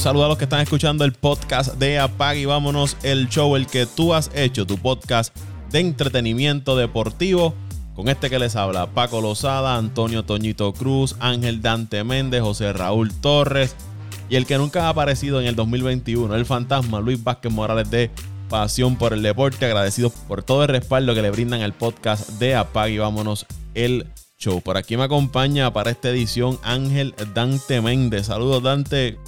saludo a los que están escuchando el podcast de Apag y vámonos, el show, el que tú has hecho, tu podcast de entretenimiento deportivo. Con este que les habla, Paco Lozada, Antonio Toñito Cruz, Ángel Dante Méndez, José Raúl Torres y el que nunca ha aparecido en el 2021, el fantasma Luis Vázquez Morales de Pasión por el Deporte. Agradecidos por todo el respaldo que le brindan al podcast de Apag y vámonos, el show. Por aquí me acompaña para esta edición Ángel Dante Méndez. Saludos, Dante.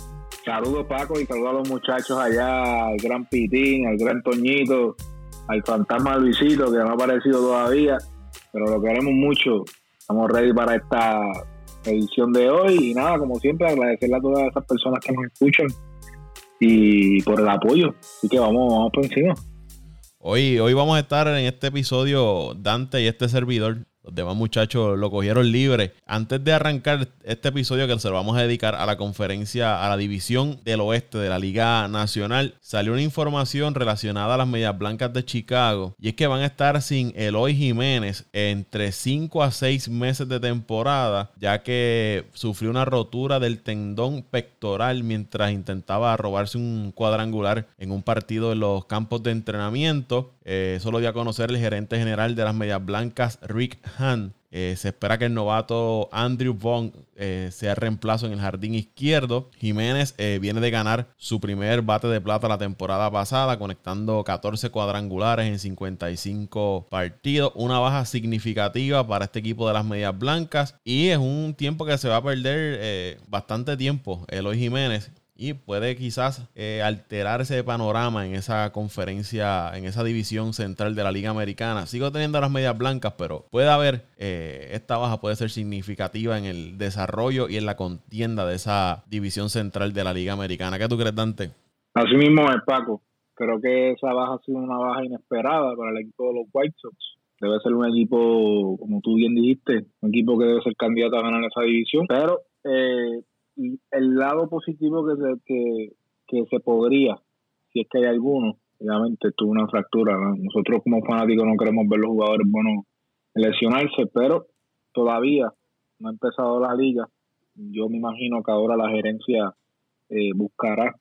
Saludos Paco y saludos a los muchachos allá, al gran Pitín, al gran Toñito, al fantasma Luisito que no ha aparecido todavía, pero lo queremos mucho. Estamos ready para esta edición de hoy y nada, como siempre agradecerle a todas esas personas que nos escuchan y por el apoyo. Así que vamos, vamos por encima. Hoy, hoy vamos a estar en este episodio Dante y este servidor los demás muchachos lo cogieron libre. Antes de arrancar este episodio que se lo vamos a dedicar a la conferencia, a la división del oeste de la Liga Nacional, salió una información relacionada a las Medias Blancas de Chicago. Y es que van a estar sin Eloy Jiménez entre 5 a 6 meses de temporada, ya que sufrió una rotura del tendón pectoral mientras intentaba robarse un cuadrangular en un partido en los campos de entrenamiento. Eh, eso dio a conocer el gerente general de las Medias Blancas, Rick Hahn. Eh, se espera que el novato Andrew Vaughn eh, sea reemplazo en el jardín izquierdo. Jiménez viene de ganar su primer bate de plata la temporada pasada, conectando 14 cuadrangulares en 55 partidos. Una baja significativa para este equipo de las medias blancas. Y es un tiempo que se va a perder bastante tiempo. Eloy Jiménez y puede quizás eh, alterar ese panorama en esa conferencia, en esa división central de la Liga Americana. Sigo teniendo las medias blancas, pero puede haber, eh, esta baja puede ser significativa en el desarrollo y en la contienda de esa división central de la Liga Americana. ¿Qué tú crees, Dante? Así mismo es, Paco. Creo que esa baja ha sido una baja inesperada para el equipo de los White Sox. Debe ser un equipo, como tú bien dijiste, un equipo que debe ser candidato a ganar esa división, pero eh, el lado positivo que se, que, que se podría, si es que hay alguno, obviamente tuvo una fractura. Nosotros como fanáticos no queremos ver los jugadores buenos lesionarse, pero todavía no ha empezado la liga. Yo me imagino que ahora la gerencia eh, buscará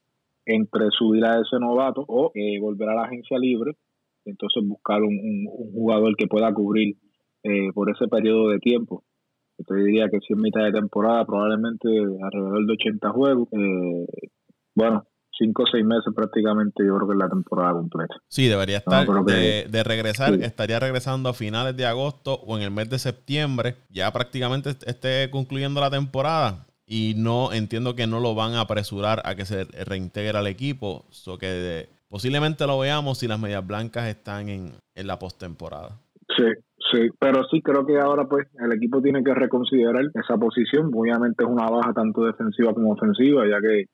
entre subir a ese novato o eh, volver a la agencia libre, entonces buscar un, un, jugador que pueda cubrir eh, por ese periodo de tiempo te diría que si en mitad de temporada, probablemente alrededor de 80 juegos. Eh, bueno, 5 o 6 meses prácticamente, yo creo que es la temporada completa. Sí, debería estar de, regresar, estaría regresando a finales de agosto o en el mes de septiembre, ya prácticamente esté concluyendo la temporada. Y no entiendo que no lo van a apresurar a que se reintegre al equipo. So que posiblemente lo veamos si las medias blancas están en, en la postemporada. Sí, Sí, pero sí creo que ahora pues el equipo tiene que reconsiderar esa posición. Obviamente es una baja tanto defensiva como ofensiva, ya que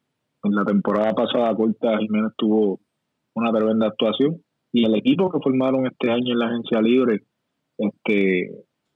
en la temporada pasada Corta Jiménez tuvo una tremenda actuación y el equipo que formaron este año en la agencia libre este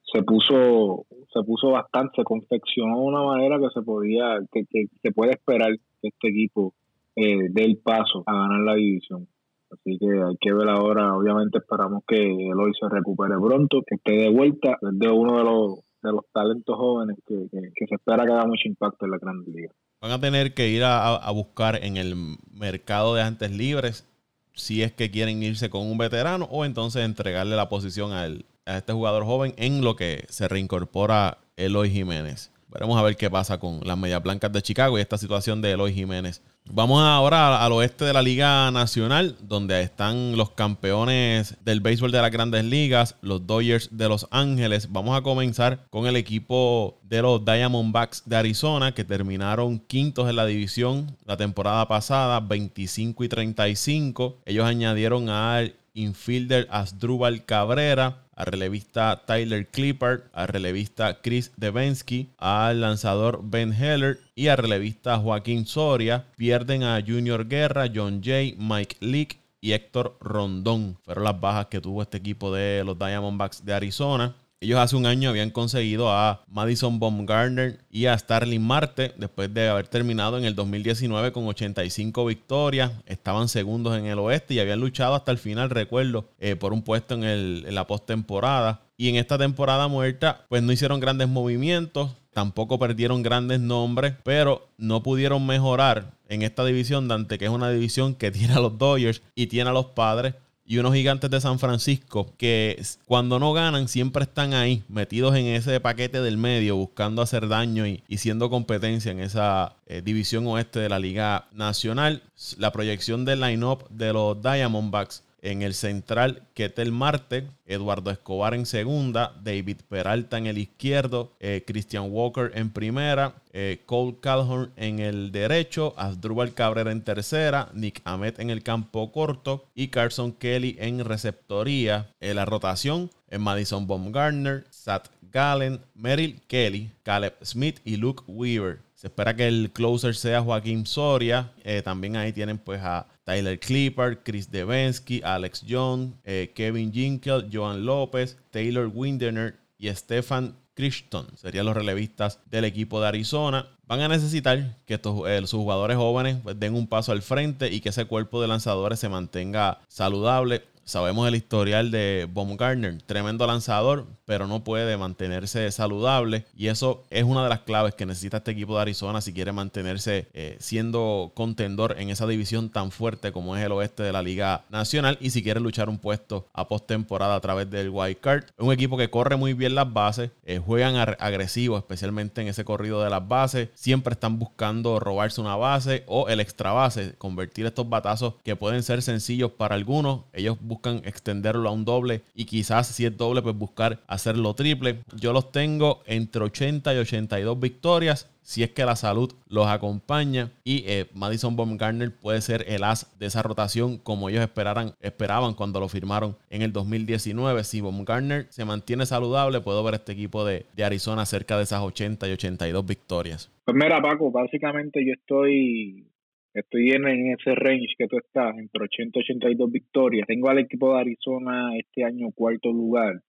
se puso se puso bastante, se confeccionó de una manera que se podía que, que se puede esperar que este equipo eh, dé el paso a ganar la división. Así que hay que ver ahora, obviamente esperamos que Eloy se recupere pronto, que esté de vuelta, es de uno de los, de los talentos jóvenes que, se espera que haga mucho impacto en la Gran Liga. Van a tener que ir a, buscar en el mercado de agentes libres si es que quieren irse con un veterano o entonces entregarle la posición a, a este jugador joven en lo que se reincorpora Eloy Jiménez. Veremos a ver qué pasa con las Medias Blancas de Chicago y esta situación de Eloy Jiménez Vamos ahora al oeste de la Liga Nacional, donde están los campeones del béisbol de las grandes ligas, los Dodgers de Los Ángeles. Vamos a comenzar con el equipo de los Diamondbacks de Arizona, que terminaron quintos en la división la temporada pasada, 25 y 35. Ellos añadieron al infielder Asdrúbal Cabrera, al relevista Tyler Clippard, al relevista Chris Devensky, al lanzador Ben Heller y al relevista Joaquín Soria. Pierden a Junior Guerra, John Jay, Mike Leake y Héctor Rondón. Fueron las bajas que tuvo este equipo de los Diamondbacks de Arizona. Ellos hace un año habían conseguido a Madison Baumgartner y a Starling Marte después de haber terminado en el 2019 con 85 victorias. Estaban segundos en el oeste y habían luchado hasta el final, recuerdo, eh, por un puesto en, el, en la postemporada. Y en esta temporada muerta, pues no hicieron grandes movimientos. tampoco perdieron grandes nombres, pero no pudieron mejorar en esta división, Dante, que es una división que tiene a los Dodgers y tiene a los padres y unos gigantes de San Francisco que cuando no ganan siempre están ahí, metidos en ese paquete del medio, buscando hacer daño y, siendo competencia en esa eh, división oeste de la Liga Nacional. La proyección del line-up de los Diamondbacks en el central, Ketel Marte, Eduardo Escobar en segunda, David Peralta en el izquierdo, eh, Christian Walker en primera, eh, Cole Calhoun en el derecho, Asdrúbal Cabrera en tercera, Nick Ahmed en el campo corto y Carson Kelly en receptoría. En la rotación, en Madison Baumgartner, Sat Gallen, Merrill Kelly, Caleb Smith y Luke Weaver. Se espera que el closer sea Joaquín Soria. Eh, también ahí tienen pues a Tyler Clipper, Chris Devensky, Alex Young, eh, Kevin Jinkel, Joan López, Taylor Windener y Stefan Crichton. Serían los relevistas del equipo de Arizona. Van a necesitar que estos, eh, sus jugadores jóvenes pues, den un paso al frente y que ese cuerpo de lanzadores se mantenga saludable. Sabemos el historial de Baumgartner, tremendo lanzador, pero no puede mantenerse saludable. Y eso es una de las claves que necesita este equipo de Arizona si quiere mantenerse eh, siendo contendor en esa división tan fuerte como es el oeste de la Liga Nacional. Y si quiere luchar un puesto a postemporada a través del wild card. Un equipo que corre muy bien las bases, eh, juegan agresivos, especialmente en ese corrido de las bases. Siempre están buscando robarse una base o el extra base, convertir estos batazos que pueden ser sencillos para algunos. Ellos buscan extenderlo a un doble y quizás si es doble, pues buscar hacerlo triple. Yo los tengo entre 80 y 82 victorias si es que la salud los acompaña y eh, Madison Baumgartner puede ser el as de esa rotación como ellos esperaran, esperaban cuando lo firmaron en el 2019. Si Baumgartner se mantiene saludable, puedo ver este equipo de, de Arizona cerca de esas 80 y 82 victorias. Pues mira, Paco, básicamente yo estoy Estoy en, ese range que tú estás, entre 80 y 82 victorias. Tengo al equipo de Arizona este año cuarto lugar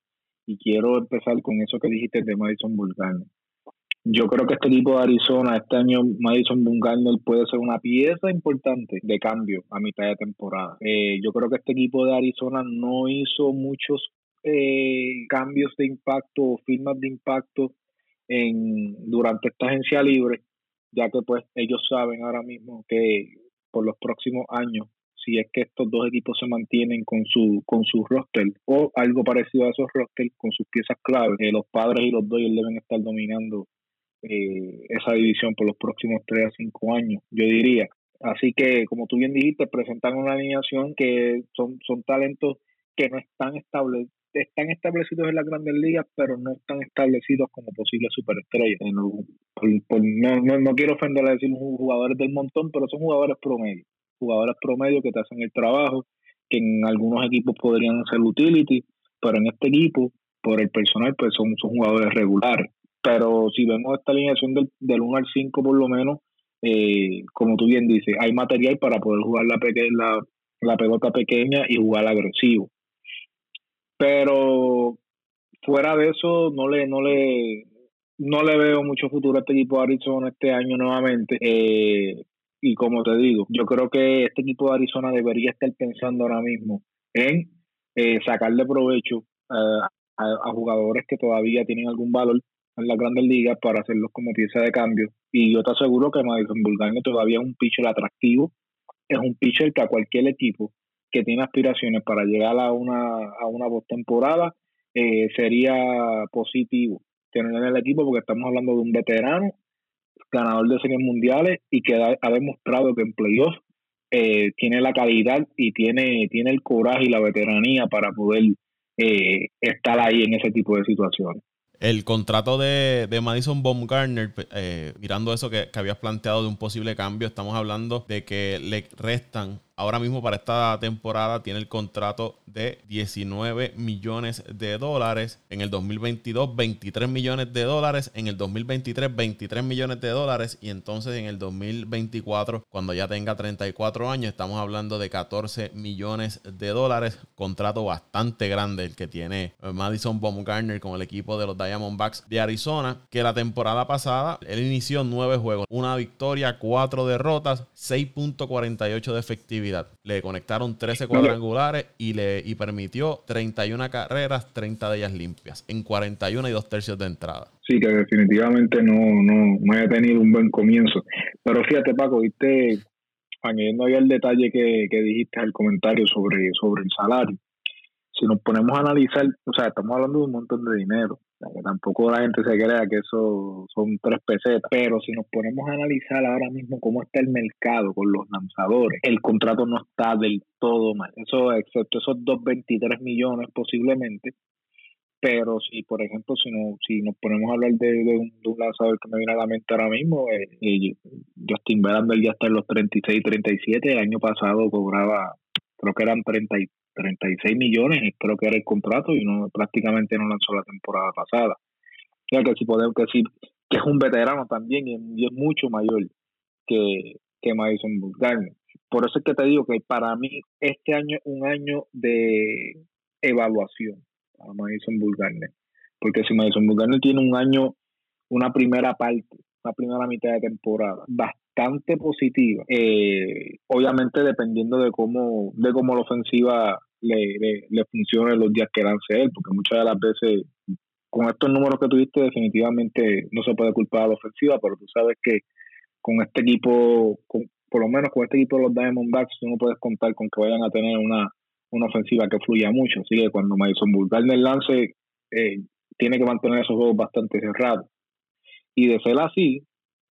y quiero empezar con eso que dijiste de Madison Bumgarner. Yo creo que este equipo de Arizona, este año Madison Bumgarner puede ser una pieza importante de cambio a mitad de temporada. Eh, yo creo que este equipo de Arizona no hizo muchos eh, cambios de impacto o firmas de impacto en, durante esta agencia libre ya que pues ellos saben ahora mismo que por los próximos años si es que estos dos equipos se mantienen con su con su roster o algo parecido a esos roster con sus piezas clave, eh, los padres y los Dodgers deben estar dominando eh, esa división por los próximos 3 a 5 años, yo diría. Así que, como tú bien dijiste, presentan una alineación que son, son talentos que no están estables, están establecidos en las grandes ligas, pero no están establecidos como posibles superestrellas. No, no, no, quiero ofender a decir jugadores del montón, pero son jugadores promedio. Jugadores promedio que te hacen el trabajo, que en algunos equipos podrían ser utility, pero en este equipo, por el personal, pues son, son jugadores regulares. Pero si vemos esta alineación del, del 1 al 5 por lo menos, eh, como tú bien dices, hay material para poder jugar la, la, la pelota pequeña y jugar agresivo pero fuera de eso no le no le no le veo mucho futuro a este equipo de Arizona este año nuevamente eh, y como te digo yo creo que este equipo de Arizona debería estar pensando ahora mismo en eh, sacarle provecho eh, a, jugadores que todavía tienen algún valor en las grandes ligas para hacerlos como pieza de cambio. Y yo te aseguro que Madison Bulgaria todavía es un pitcher atractivo es un pitcher que a cualquier equipo que tiene aspiraciones para llegar a una, a una postemporada, eh, sería positivo tener en el equipo porque estamos hablando de un veterano, ganador de series mundiales y que ha, demostrado que en playoffs eh, tiene la calidad y tiene, tiene el coraje y la veteranía para poder eh, estar ahí en ese tipo de situaciones. El contrato de, Madison Baumgartner, mirando eso que, que habías planteado de un posible cambio, estamos hablando de que le restan ahora mismo para esta temporada tiene el contrato de 19 millones de dólares. En el 2022, 23 millones de dólares. En el 2023, 23 millones de dólares. Y entonces en el 2024, cuando ya tenga 34 años, estamos hablando de 14 millones de dólares. Contrato bastante grande el que tiene Madison Baumgartner con el equipo de los Diamondbacks de Arizona. Que la temporada pasada él inició nueve juegos, una victoria, cuatro derrotas, 6.48 de efectividad efectividad. Le conectaron 13 cuadrangulares y le y permitió 31 carreras, 30 de ellas limpias, en 41 y dos tercios de entrada. Sí, que definitivamente no, no, no haya tenido un buen comienzo. Pero fíjate, Paco, viste, añadiendo ahí el detalle que, que dijiste al comentario sobre, sobre el salario. Si nos ponemos a analizar, o sea, estamos hablando de un montón de dinero que tampoco la gente se crea que eso son tres pesetas, pero si nos ponemos a analizar ahora mismo cómo está el mercado con los lanzadores, el contrato no está del todo mal, eso excepto esos 2.23 millones posiblemente, pero si por ejemplo si no, si nos ponemos a hablar de, un, lanzador que me viene a la mente ahora mismo eh, eh, Justin Verlander ya está en los 36 37 el año pasado cobraba creo que eran 30 36 millones, creo que era el contrato, y no prácticamente no lanzó la temporada pasada. O sea que si podemos decir que es un veterano también y es mucho mayor que, que Madison Bumgarner. Por eso es que te digo que para mí este año es un año de evaluación para Madison Bumgarner. Porque si Madison Bumgarner tiene un año, una primera parte, una primera mitad de temporada bastante positiva. Eh, obviamente dependiendo de cómo, de cómo la ofensiva le, le, funcione los días que lance él, porque muchas de las veces con estos números que tuviste definitivamente no se puede culpar a la ofensiva, pero tú sabes que con este equipo, por lo menos con este equipo de los Diamondbacks, tú no puedes contar con que vayan a tener una, una ofensiva que fluya mucho. Así que cuando Madison el lance, eh, tiene que mantener esos juegos bastante cerrados. Y de ser así,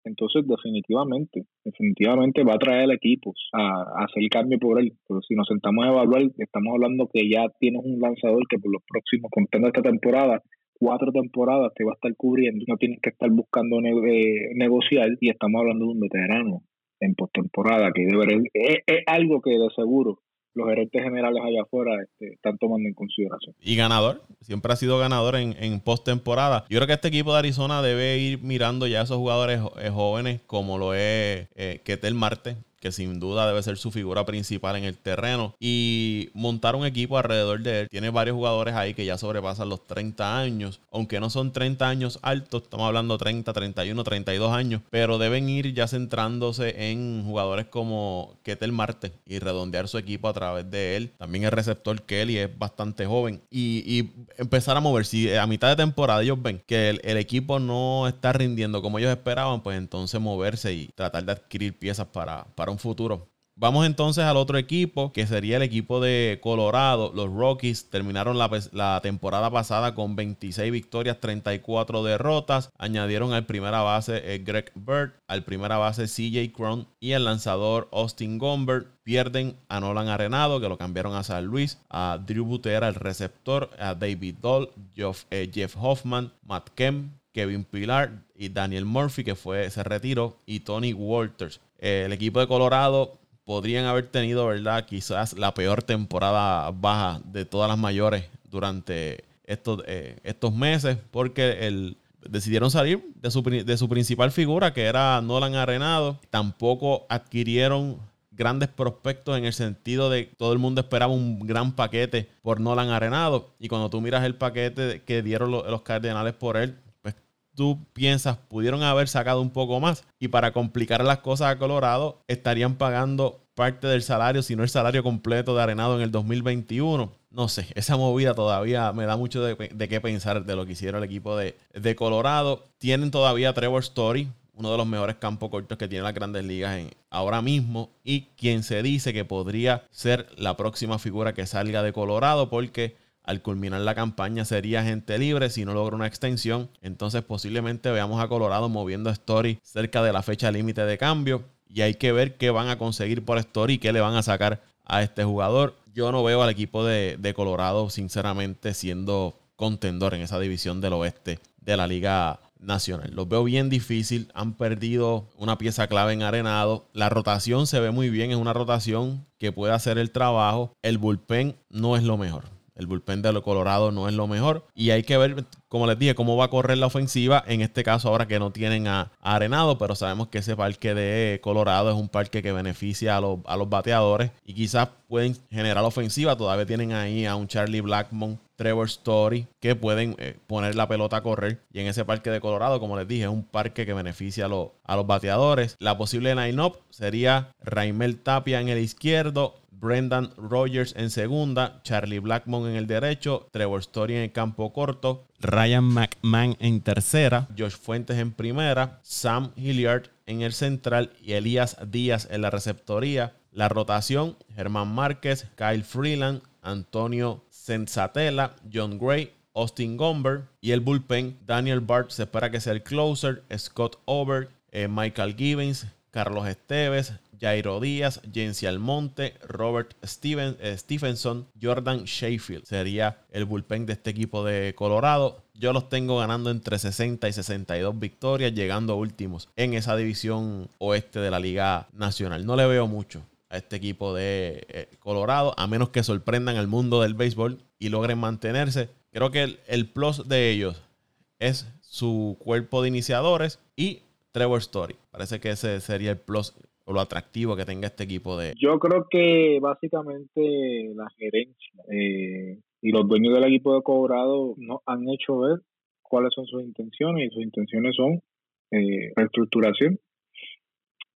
entonces definitivamente, definitivamente va a traer al equipo a, hacer el cambio por él. Pero si nos sentamos a evaluar, estamos hablando que ya tienes un lanzador que por los próximos, contando esta temporada, cuatro temporadas te va a estar cubriendo, no tienes que estar buscando eh, negociar y estamos hablando de un veterano en postemporada que debe, es, es algo que de seguro los gerentes generales allá afuera este, están tomando en consideración. Y ganador, siempre ha sido ganador en, en postemporada. Yo creo que este equipo de Arizona debe ir mirando ya a esos jugadores eh, jóvenes como lo es eh, Ketel Marte, que sin duda debe ser su figura principal en el terreno, y montar un equipo alrededor de él. Tiene varios jugadores ahí que ya sobrepasan los 30 años, aunque no son 30 años altos, estamos hablando 30, 31, 32 años, pero deben ir ya centrándose en jugadores como Ketel Marte y redondear su equipo a través de él. También el receptor Kelly es bastante joven y, empezar a mover. Si a mitad de temporada ellos ven que el, el equipo no está rindiendo como ellos esperaban, pues entonces moverse y tratar de adquirir piezas para, para un futuro. Vamos entonces al otro equipo, que sería el equipo de Colorado. Los Rockies terminaron la, temporada pasada con 26 victorias, 34 derrotas. Añadieron al primera base eh, Greg Bird, al primera base CJ Cron y el lanzador Austin Gomberg. Pierden a Nolan Arenado, que lo cambiaron a San Luis, a Drew Butera, el receptor, a David Doll, Jeff, eh, Jeff Hoffman, Matt Kemp, Kevin Pilar y Daniel Murphy, que fue, se retiró, y Tony Walters. Eh, el equipo de Colorado podrían haber tenido, ¿verdad? Quizás la peor temporada baja de todas las mayores durante estos, eh, estos meses, porque el, decidieron salir de su, de su principal figura, que era Nolan Arenado. Tampoco adquirieron grandes prospectos en el sentido de todo el mundo esperaba un gran paquete por Nolan Arenado. Y cuando tú miras el paquete que dieron los Cardenales por él, tú piensas pudieron haber sacado un poco más y para complicar las cosas a Colorado estarían pagando parte del salario, si no el salario completo de Arenado en el 2021. No sé, esa movida todavía me da mucho de, qué pensar de lo que hicieron el equipo de, de, Colorado. Tienen todavía Trevor Story, uno de los mejores campos cortos que tienen las grandes ligas en, ahora mismo y quien se dice que podría ser la próxima figura que salga de Colorado porque al culminar la campaña sería gente libre si no logra una extensión. Entonces posiblemente veamos a Colorado moviendo a Story cerca de la fecha límite de cambio. Y hay que ver qué van a conseguir por Story y qué le van a sacar a este jugador. Yo no veo al equipo de, de Colorado sinceramente siendo contendor en esa división del oeste de la Liga Nacional. Los veo bien difícil. Han perdido una pieza clave en arenado. La rotación se ve muy bien. Es una rotación que puede hacer el trabajo. El bullpen no es lo mejor el bullpen de Colorado no es lo mejor. Y hay que ver, como les dije, cómo va a correr la ofensiva. En este caso, ahora que no tienen a, Arenado, pero sabemos que ese parque de Colorado es un parque que beneficia a los, a los bateadores y quizás pueden generar ofensiva. Todavía tienen ahí a un Charlie Blackmon Trevor Story, que pueden eh, poner la pelota a correr. Y en ese parque de Colorado, como les dije, es un parque que beneficia a, a los bateadores. La posible line-up sería Raimel Tapia en el izquierdo, Brendan Rogers en segunda, Charlie Blackmon en el derecho, Trevor Story en el campo corto, Ryan McMahon en tercera, Josh Fuentes en primera, Sam Hilliard en el central y Elías Díaz en la receptoría. La rotación, Germán Márquez, Kyle Freeland, Antonio Sensatela, John Gray, Austin Gomber y el bullpen, Daniel Bart se espera que sea el closer, Scott Over, eh, Michael Gibbons, Carlos Esteves, Jairo Díaz, Jensi Almonte, Robert Steven, eh, Jordan Sheffield. Sería el bullpen de este equipo de Colorado. Yo los tengo ganando entre 60 y 62 victorias, llegando a últimos en esa división oeste de la Liga Nacional. No le veo mucho a este equipo de eh, Colorado, a menos que sorprendan al mundo del béisbol y logren mantenerse. Creo que el, plus de ellos es su cuerpo de iniciadores y Trevor Story. Parece que ese sería el plus o lo atractivo que tenga este equipo de... Yo creo que básicamente la gerencia eh, y los dueños del equipo de Colorado no han hecho ver cuáles son sus intenciones y sus intenciones son eh, reestructuración.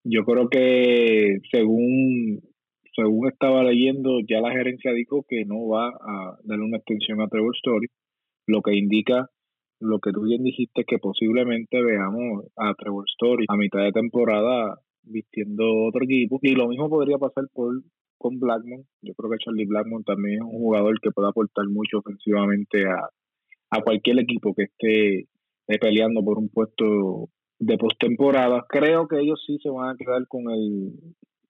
Yo creo que según según estaba leyendo, ya la gerencia dijo que no va a darle una extensión a Trevor Story, lo que indica lo que tú bien dijiste, que posiblemente veamos a Trevor Story a mitad de temporada vistiendo otro equipo. Y lo mismo podría pasar por con Blackmon. Yo creo que Charlie Blackmon también es un jugador que puede aportar mucho ofensivamente a, a cualquier equipo que esté eh, peleando por un puesto de postemporada. Creo que ellos sí se van a quedar con el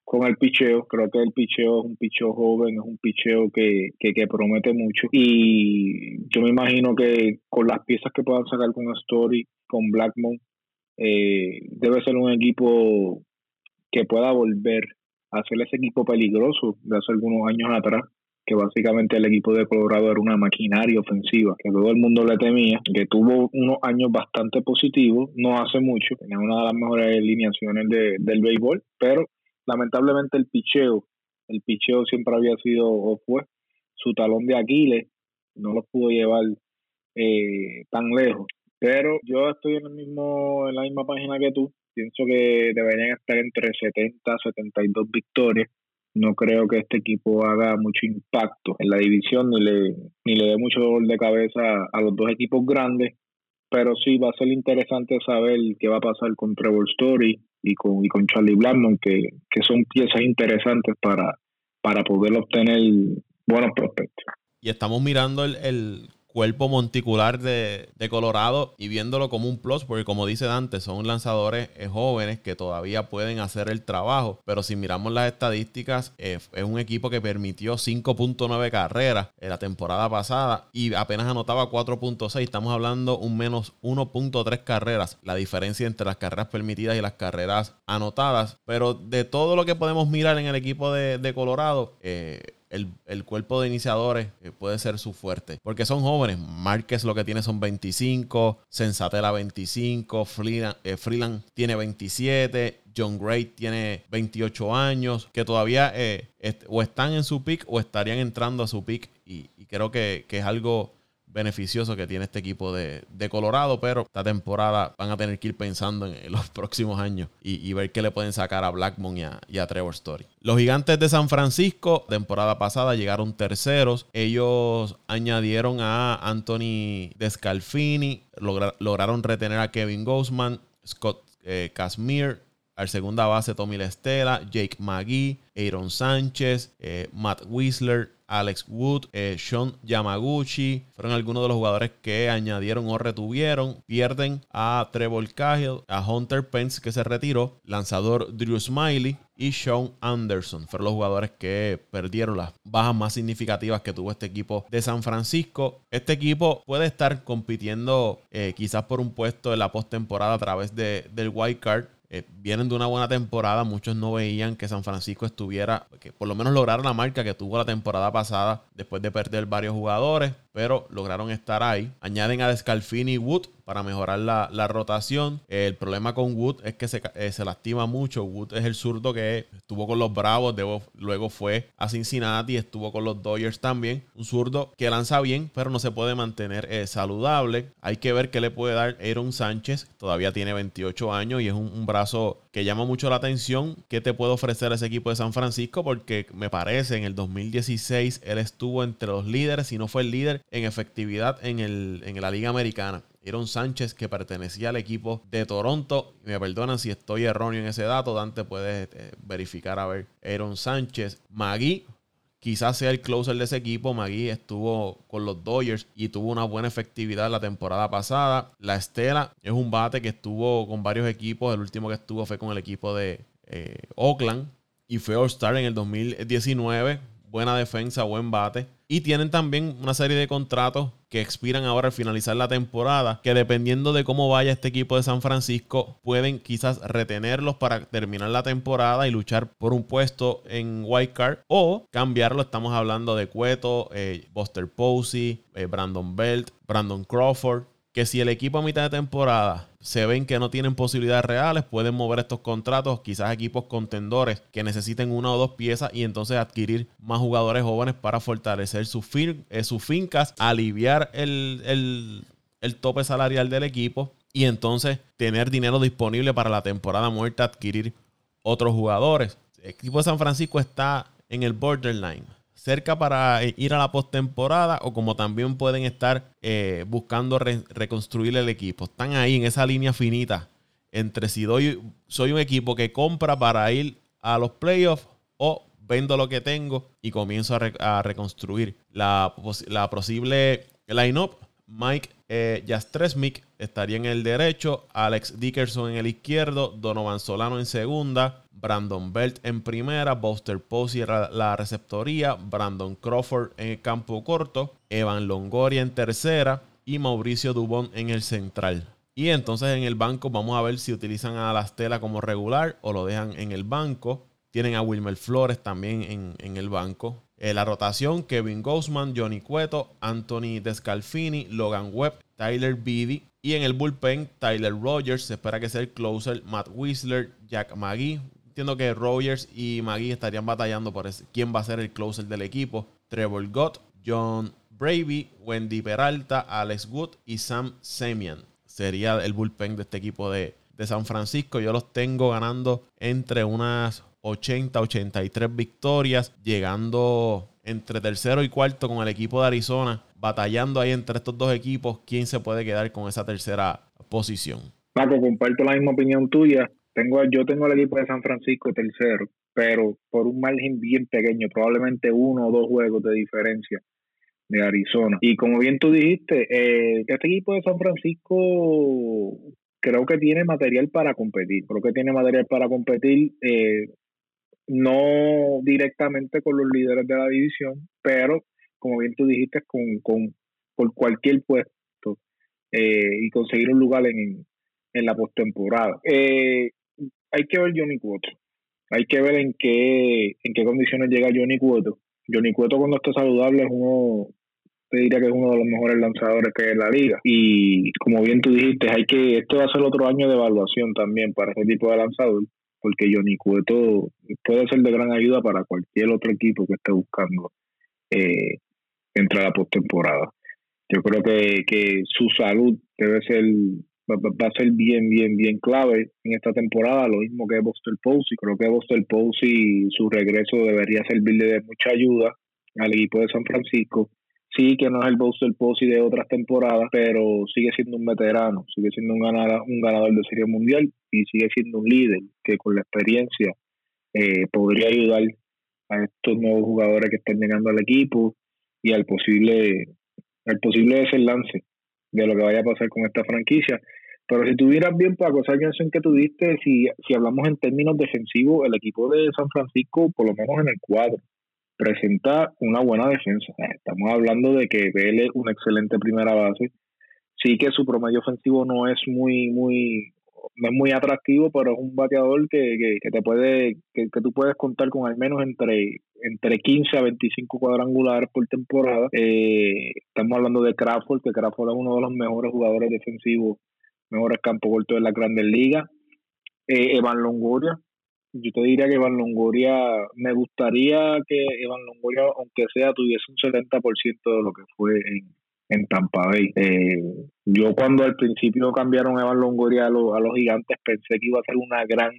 con el picheo. Creo que el picheo es un picheo joven, es un picheo que, que, promete mucho. Y yo me imagino que con las piezas que puedan sacar con Story, con Blackmon, eh, debe ser un equipo que pueda volver a ser ese equipo peligroso de hace algunos años atrás que básicamente el equipo de Colorado era una maquinaria ofensiva, que todo el mundo le temía, que tuvo unos años bastante positivos, no hace mucho, tenía una de las mejores alineaciones de, del béisbol, pero lamentablemente el picheo, el picheo siempre había sido o fue su talón de Aquiles, no lo pudo llevar eh, tan lejos. Pero yo estoy en el mismo en la misma página que tú. Pienso que deberían estar entre 70 y 72 victorias no creo que este equipo haga mucho impacto en la división ni le, ni le dé mucho dolor de cabeza a los dos equipos grandes, pero sí va a ser interesante saber qué va a pasar con Trevor Story y con, y con Charlie Blackmon, que, que son piezas interesantes para, para poder obtener buenos prospectos. Y estamos mirando el, el cuerpo monticular de, Colorado y viéndolo como un plus, porque como dice Dante, son lanzadores eh, jóvenes que todavía pueden hacer el trabajo, pero si miramos las estadísticas, eh, es un equipo que permitió 5.9 carreras en la temporada pasada y apenas anotaba 4.6, estamos hablando un menos 1.3 carreras, la diferencia entre las carreras permitidas y las carreras anotadas, pero de todo lo que podemos mirar en el equipo de, Colorado, eh, el, cuerpo de iniciadores eh, puede ser su fuerte. Porque son jóvenes. Márquez lo que tiene son 25, Sensatela 25, eh, Freeland, tiene 27, John Gray tiene 28 años, que todavía eh, o están en su pick o estarían entrando a su pick. Y, creo que, que es algo beneficioso que tiene este equipo de, Colorado, pero esta temporada van a tener que ir pensando en, los próximos años y, ver qué le pueden sacar a Blackmon y a, Trevor Story. Los gigantes de San Francisco, temporada pasada, llegaron terceros. Ellos añadieron a Anthony Descalfini, lograron retener a Kevin Gosman, Scott eh, al segunda base Tommy Lestela, Jake McGee, Aaron Sánchez, eh, Matt Whistler, Alex Wood, eh, Sean Yamaguchi, fueron algunos de los jugadores que añadieron o retuvieron. Pierden a Trevor Cahill, a Hunter Pence que se retiró, lanzador Drew Smiley y Sean Anderson. Fueron los jugadores que perdieron las bajas más significativas que tuvo este equipo de San Francisco. Este equipo puede estar compitiendo eh, quizás por un puesto en la postemporada a través de, del wild card. Eh, vienen de una buena temporada. Muchos no veían que San Francisco estuviera, que por lo menos lograra la marca que tuvo la temporada pasada después de perder varios jugadores, pero lograron estar ahí. Añaden a Descalfini y Wood para mejorar la, rotación. El problema con Wood es que se, eh, se, lastima mucho. Wood es el zurdo que estuvo con los Bravos, luego fue a Cincinnati, estuvo con los Dodgers también. Un zurdo que lanza bien, pero no se puede mantener eh, saludable. Hay que ver qué le puede dar Aaron Sánchez. Todavía tiene 28 años y es un, brazo que llama mucho la atención. ¿Qué te puede ofrecer ese equipo de San Francisco? Porque me parece en el 2016 él estuvo entre los líderes, si no fue el líder en efectividad en, el, en la Liga Americana. Aaron Sánchez, que pertenecía al equipo de Toronto. Me perdonan si estoy erróneo en ese dato. Dante puede eh, verificar a ver. Aaron Sánchez. Magui, quizás sea el closer de ese equipo. Magui estuvo con los Dodgers y tuvo una buena efectividad la temporada pasada. La Estela es un bate que estuvo con varios equipos. El último que estuvo fue con el equipo de eh, Oakland y fue All-Star en el 2019 buena defensa, buen bate. Y tienen también una serie de contratos que expiran ahora al finalizar la temporada, que dependiendo de cómo vaya este equipo de San Francisco, pueden quizás retenerlos para terminar la temporada y luchar por un puesto en White Card o cambiarlo. Estamos hablando de Cueto, eh, Buster Posey, eh, Brandon Belt, Brandon Crawford, que si el equipo a mitad de temporada se ven que no tienen posibilidades reales, pueden mover estos contratos, quizás equipos contendores que necesiten una o dos piezas y entonces adquirir más jugadores jóvenes para fortalecer sus, eh, sus fincas, aliviar el, el tope salarial del equipo y entonces tener dinero disponible para la temporada muerta, adquirir otros jugadores. El equipo de San Francisco está en el borderline cerca para eh, ir a la postemporada o como también pueden estar eh, buscando reconstruir el equipo. Están ahí en esa línea finita entre si doy, soy un equipo que compra para ir a los playoffs o vendo lo que tengo y comienzo a, reconstruir la, posible line-up. Mike eh, estaría en el derecho, Alex Dickerson en el izquierdo, Donovan Solano en segunda, Brandon Belt en primera, Buster Posey la receptoría, Brandon Crawford en el campo corto, Evan Longoria en tercera y Mauricio Dubón en el central. Y entonces en el banco vamos a ver si utilizan a la Estela como regular o lo dejan en el banco. Tienen a Wilmer Flores también en, el banco. Eh, la rotación, Kevin Gosman, Johnny Cueto, Anthony Descalfini, Logan Webb, Tyler Beatty. Y en el bullpen, Tyler Rogers, se espera que sea el closer, Matt Whistler, Jack McGee, entiendo que Rogers y Magui estarían batallando por quién va a ser el closer del equipo. Trevor Gott, John Bravey, Wendy Peralta, Alex Wood y Sam Semian. Sería el bullpen de este equipo de, de San Francisco. Yo los tengo ganando entre unas 80, 83 victorias, llegando entre tercero y cuarto con el equipo de Arizona, batallando ahí entre estos dos equipos, quién se puede quedar con esa tercera posición. Paco, comparto la misma opinión tuya. Tengo, yo tengo el equipo de San Francisco tercero, pero por un margen bien pequeño, probablemente uno o dos juegos de diferencia de Arizona. Y como bien tú dijiste, eh, este equipo de San Francisco creo que tiene material para competir. Creo que tiene material para competir, eh, no directamente con los líderes de la división, pero como bien tú dijiste, con, con por cualquier puesto eh, y conseguir un lugar en, en la postemporada. Eh, hay que ver Johnny Cueto. Hay que ver en qué, en qué condiciones llega Johnny Cueto. Johnny Cueto cuando está saludable es uno, te diría que es uno de los mejores lanzadores que en la liga. Y como bien tú dijiste, hay que, esto va a ser otro año de evaluación también para ese tipo de lanzador, porque Johnny Cueto puede ser de gran ayuda para cualquier otro equipo que esté buscando eh, entrar a postemporada. Yo creo que, que su salud debe ser va, a ser bien, bien, bien clave en esta temporada, lo mismo que Buster Posey. Creo que Buster Posey, su regreso debería servirle de mucha ayuda al equipo de San Francisco. Sí, que no es el Buster Posey de otras temporadas, pero sigue siendo un veterano, sigue siendo un ganador, un ganador de Serie Mundial y sigue siendo un líder que con la experiencia eh, podría ayudar a estos nuevos jugadores que están llegando al equipo y al posible, al posible desenlace de lo que vaya a pasar con esta franquicia. Pero si tuvieras bien, Paco, esa en que tuviste, si, si hablamos en términos defensivos, el equipo de San Francisco, por lo menos en el cuadro, presenta una buena defensa. Estamos hablando de que Vélez una excelente primera base. Sí que su promedio ofensivo no es muy, muy, no es muy atractivo, pero es un bateador que, que, te puede, que, que, tú puedes contar con al menos entre, entre 15 a 25 cuadrangulares por temporada. Eh, estamos hablando de Crawford, que Crawford es uno de los mejores jugadores defensivos, mejores campos cortos de la Grandes Ligas. Eh, Evan Longoria, yo te diría que Evan Longoria, me gustaría que Evan Longoria, aunque sea, tuviese un 70% de lo que fue en, en Tampa Bay. Eh, yo cuando al principio cambiaron a Evan Longoria a, los, a los gigantes pensé que iba a ser una gran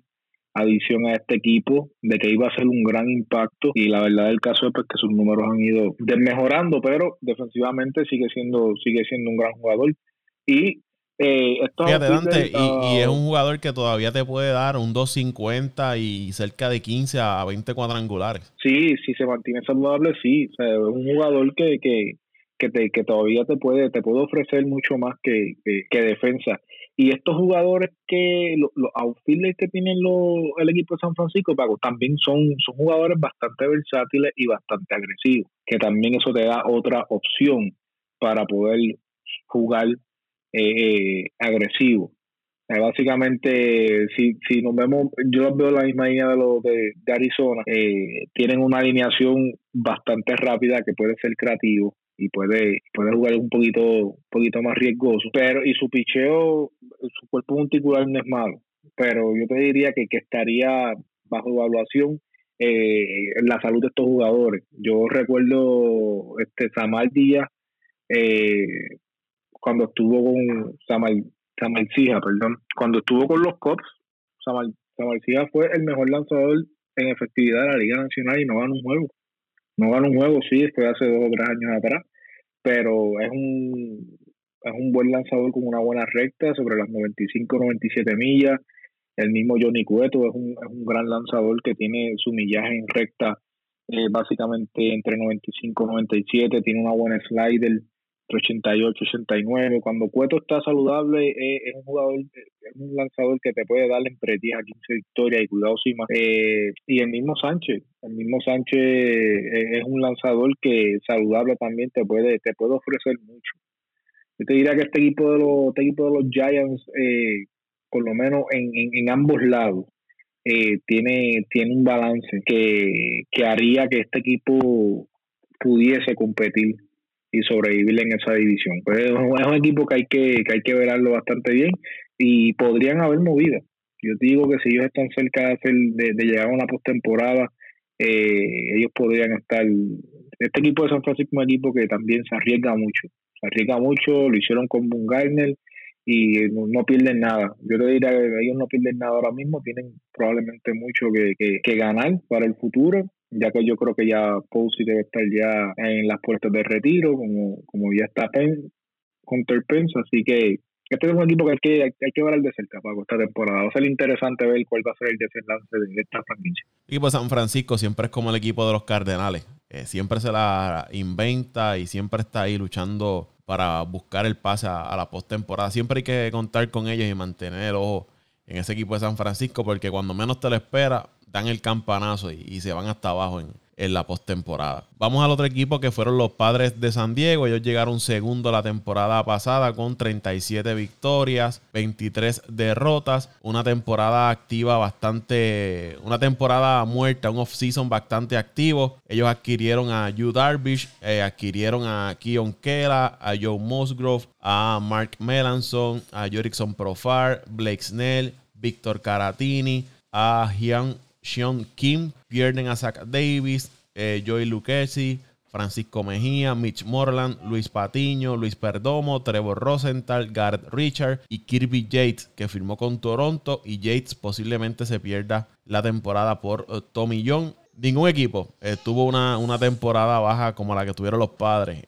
adición a este equipo, de que iba a ser un gran impacto y la verdad del caso es pues, que sus números han ido desmejorando, pero defensivamente sigue siendo sigue siendo un gran jugador y eh, Fíjate, Dante, y, es un jugador que todavía te puede dar un 2.50 y cerca de 15 a 20 cuadrangulares. Sí, si se mantiene saludable, sí. es un jugador que, que, que, te, que todavía te puede, te puede ofrecer mucho más que, que, defensa. Y estos jugadores que, los, los outfielders que tienen el equipo de San Francisco, también son, son jugadores bastante versátiles y bastante agresivos, que también eso te da otra opción para poder jugar eh, agresivo. básicamente, si, si nos vemos, yo los veo la misma línea de los de, Arizona, eh, tienen una alineación bastante rápida que puede ser creativo y puede, puede jugar un poquito, un poquito más riesgoso. Pero, y su picheo, su cuerpo monticular no es malo. Pero yo te diría que, estaría bajo evaluación eh, la salud de estos jugadores. Yo recuerdo este Samal Díaz eh, cuando estuvo con Samal, Samal perdón, cuando estuvo con los Cops, Samal, Samal fue el mejor lanzador en efectividad de la Liga Nacional y no ganó un juego. No ganó un juego, sí, fue hace dos o tres años atrás, pero es un, es un buen lanzador con una buena recta sobre las 95-97 millas. El mismo Johnny Cueto es un, es un gran lanzador que tiene su millaje en recta eh, básicamente entre 95 y 97, tiene una buena slider 88, 89. Cuando Cueto está saludable, eh, es un jugador, es un lanzador que te puede dar entre 10 a 15 victorias y cuidado sí más. Eh, y el mismo Sánchez, el mismo Sánchez eh, es un lanzador que saludable también te puede, te puede ofrecer mucho. Yo te diría que este equipo de los, este equipo de los Giants, por lo menos en, en, ambos lados, tiene, tiene un balance que, que haría que este equipo pudiese competir y sobrevivir en esa división. Pues es un, equipo que hay que, que hay que verlo bastante bien y podrían haber movido. Yo digo que si ellos están cerca de, hacer, de, llegar a una postemporada, eh, ellos podrían estar. Este equipo de San Francisco es un equipo que también se arriesga mucho. Se arriesga mucho, lo hicieron con Garner y no, pierden nada. Yo te diría que ellos no pierden nada ahora mismo, tienen probablemente mucho que, que ganar para el futuro ya que yo creo que ya Posey debe estar ya en las puertas de retiro, como, como ya está Pen, con Pence, así que este es un equipo que hay que, hay que ver de cerca, para esta temporada. Va a ser interesante ver cuál va a ser el desenlace de esta franquicia. El equipo de San Francisco siempre es como el equipo de los Cardenales. Eh, siempre se la inventa y siempre está ahí luchando para buscar el pase a, a la postemporada. Siempre hay que contar con ellos y mantener el ojo en ese equipo de San Francisco porque cuando menos te lo espera dan el campanazo y, se van hasta abajo en, la postemporada. Vamos al otro equipo que fueron los Padres de San Diego. Ellos llegaron segundo la temporada pasada con 37 victorias, 23 derrotas, una temporada activa bastante, una temporada muerta, un off-season bastante activo. Ellos adquirieron a Hugh Darvish, eh, adquirieron a Keon Kela, a Joe Musgrove, a Mark Melanson, a Jorickson Profar, Blake Snell, Víctor Caratini, a Hyun sean Kim, pierden a Zach Davis, eh, Joey Lucchesi, Francisco Mejía, Mitch Morland, Luis Patiño, Luis Perdomo, Trevor Rosenthal, Garrett Richard y Kirby Yates, que firmó con Toronto y Yates posiblemente se pierda la temporada por eh, Tommy John. Ningún equipo eh, tuvo una, una, temporada baja como la que tuvieron los padres.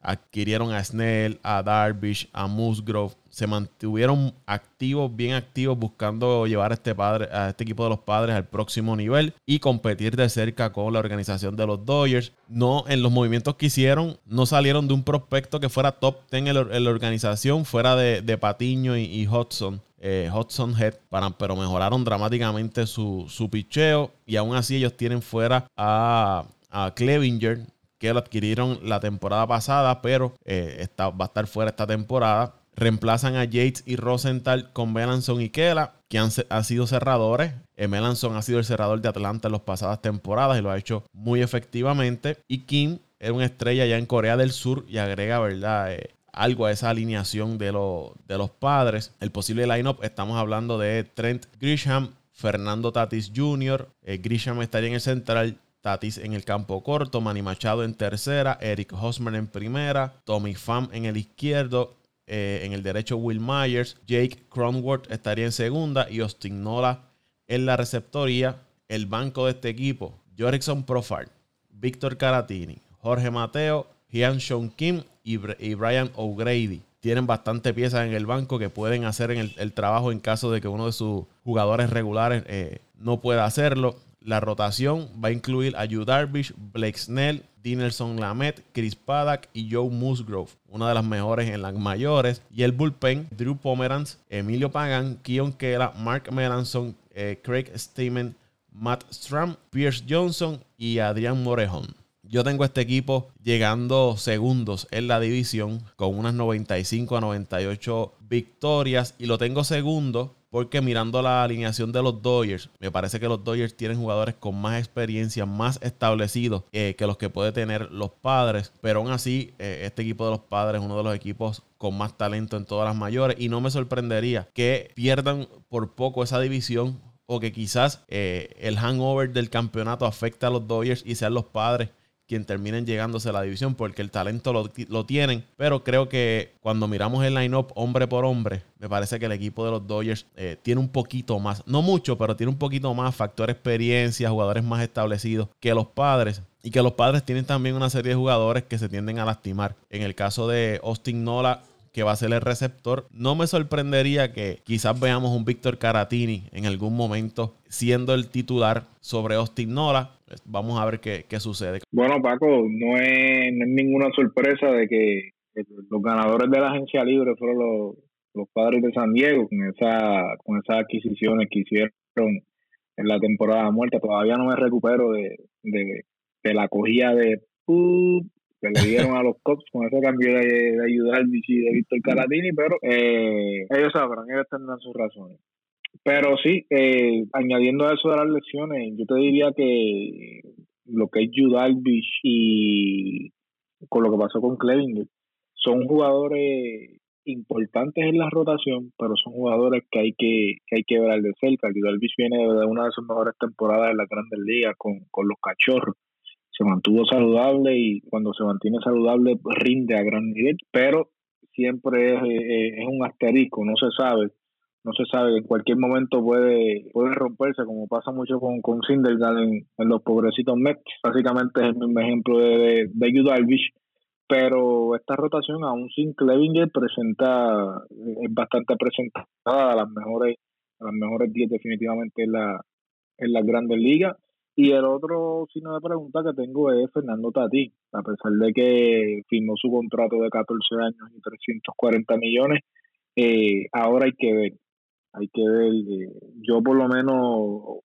adquirieron a Snell, a Darvish, a Musgrove, se mantuvieron activos, bien activos, buscando llevar a este, a este equipo de los padres al próximo nivel y competir de cerca con la organización de los Dodgers. No, en los movimientos que hicieron, no salieron de un prospecto que fuera top 10 en, la organización, fuera de, Patiño y, Hudson. Eh, Hudson Head, pero mejoraron dramáticamente su, su picheo y aún así ellos tienen fuera a, a Clevinger, que lo adquirieron la temporada pasada, pero eh, está, va a estar fuera esta temporada. Reemplazan a Yates y Rosenthal con Melanson y Kela, que han, sido cerradores. Eh, Melanson ha sido el cerrador de Atlanta en las pasadas temporadas y lo ha hecho muy efectivamente. Y Kim era una estrella ya en Corea del Sur y agrega, ¿verdad? Eh, algo a esa alineación de, los padres. El posible lineup, estamos hablando de Trent Grisham, Fernando Tatis Jr., eh, Grisham estaría en el central, Tatis en el campo corto, Manny Machado en tercera, Eric Hosmer en primera, Tommy Pham en el izquierdo, eh, en el derecho Will Myers, Jake Cronworth estaría en segunda y Austin Nola en la receptoría. El banco de este equipo, Jorickson Profile, Víctor Caratini, Jorge Mateo, Hyun Sean Kim y, Brian O'Grady. Tienen bastante piezas en el banco que pueden hacer en el, trabajo en caso de que uno de sus jugadores regulares eh, no pueda hacerlo. La rotación va a incluir a Yu Darvish, Blake Snell, Dinelson Lamet, Chris Paddock y Joe Musgrove, una de las mejores en las mayores. Y el bullpen, Drew Pomeranz, Emilio Pagan, Keon Kela, Mark Melanson, eh, Craig Steeman, Matt Stram, Pierce Johnson y Adrián Morejón. Yo tengo este equipo llegando segundos en la división con unas 95 a 98 victorias y lo tengo segundo porque mirando la alineación de los Dodgers, me parece que los Dodgers tienen jugadores con más experiencia, más establecidos eh, que los que puede tener los padres. Pero aún así, eh, este equipo de los padres es uno de los equipos con más talento en todas las mayores. Y no me sorprendería que pierdan por poco esa división o que quizás eh, el hangover del campeonato afecte a los Dodgers y sean los padres quien terminen llegándose a la división porque el talento lo, tienen. Pero creo que cuando miramos el line-up hombre por hombre, me parece que el equipo de los Dodgers eh, tiene un poquito más, no mucho, pero tiene un poquito más factor experiencia, jugadores más establecidos que los padres. Y que los padres tienen también una serie de jugadores que se tienden a lastimar. En el caso de Austin Nola, que va a ser el receptor. No me sorprendería que quizás veamos un Víctor Caratini en algún momento siendo el titular sobre Austin Nola. Vamos a ver qué, sucede. Bueno, Paco, no es, ninguna sorpresa de que los ganadores de la agencia libre fueron los, padres de San Diego con, esa, con esas adquisiciones que hicieron en la temporada muerta. Todavía no me recupero de, la acogida de que le dieron a los Cops con ese cambio de, de ayudar y de Víctor Calatini, pero eh, ellos sabrán, ellos tendrán sus razones. Pero sí, eh, añadiendo a eso de las lesiones, yo te diría que lo que es Judalvich y con lo que pasó con Clevinger, son jugadores importantes en la rotación, pero son jugadores que hay que, que hay que ver de cerca. Judalvich viene de una de sus mejores temporadas en la Grandes Ligas con, con los cachorros se mantuvo saludable y cuando se mantiene saludable rinde a gran nivel, pero siempre es, eh, es un asterisco, no se sabe, no se sabe, en cualquier momento puede, puede romperse, como pasa mucho con, con Sindelgard en, los pobrecitos Mets, básicamente es el mismo ejemplo de, de, de pero esta rotación aún sin Clevinger presenta, es bastante presentada a las mejores, a las mejores 10 definitivamente en la, en las grandes ligas y el otro signo de pregunta que tengo es Fernando Tati, a pesar de que firmó su contrato de 14 años y 340 millones, eh, ahora hay que ver, hay que ver, eh, yo por lo menos